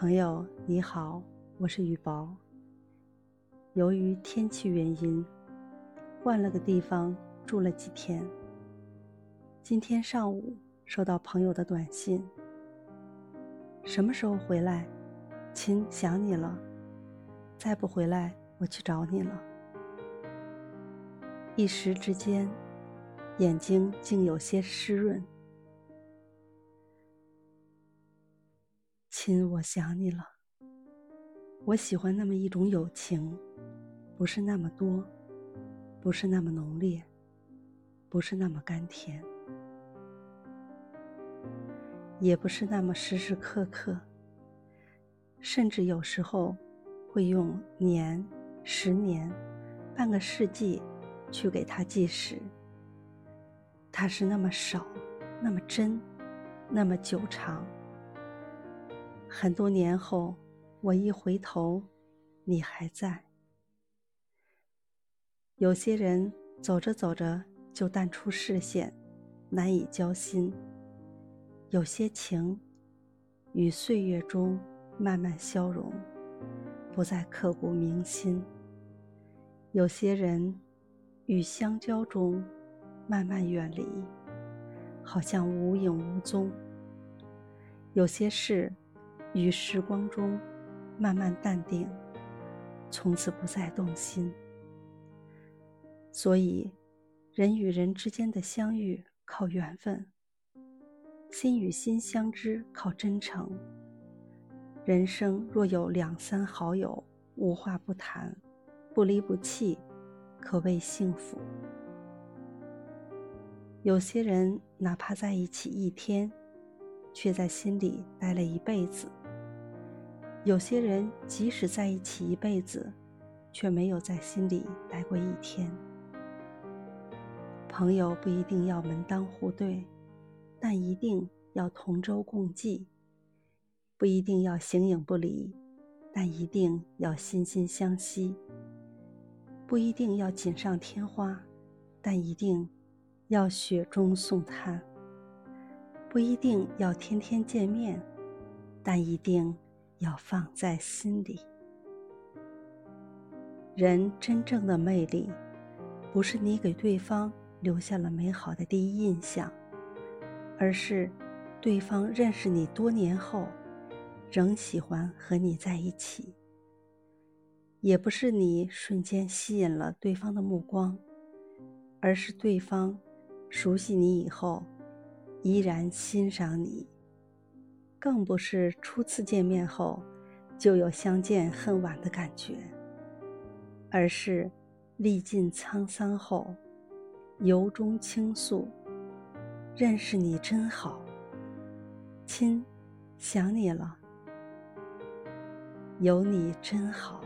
朋友你好，我是雨薄。由于天气原因，换了个地方住了几天。今天上午收到朋友的短信：“什么时候回来？亲，想你了。再不回来，我去找你了。”一时之间，眼睛竟有些湿润。亲，我想你了。我喜欢那么一种友情，不是那么多，不是那么浓烈，不是那么甘甜，也不是那么时时刻刻，甚至有时候会用年、十年、半个世纪去给它计时。它是那么少，那么真，那么久长。很多年后，我一回头，你还在。有些人走着走着就淡出视线，难以交心；有些情与岁月中慢慢消融，不再刻骨铭心；有些人与相交中慢慢远离，好像无影无踪；有些事。于时光中慢慢淡定，从此不再动心。所以，人与人之间的相遇靠缘分，心与心相知靠真诚。人生若有两三好友，无话不谈，不离不弃，可谓幸福。有些人哪怕在一起一天，却在心里待了一辈子。有些人即使在一起一辈子，却没有在心里待过一天。朋友不一定要门当户对，但一定要同舟共济；不一定要形影不离，但一定要心心相惜；不一定要锦上添花，但一定要雪中送炭；不一定要天天见面，但一定。要放在心里。人真正的魅力，不是你给对方留下了美好的第一印象，而是对方认识你多年后，仍喜欢和你在一起；也不是你瞬间吸引了对方的目光，而是对方熟悉你以后，依然欣赏你。更不是初次见面后就有相见恨晚的感觉，而是历尽沧桑后由衷倾诉：“认识你真好，亲，想你了，有你真好。”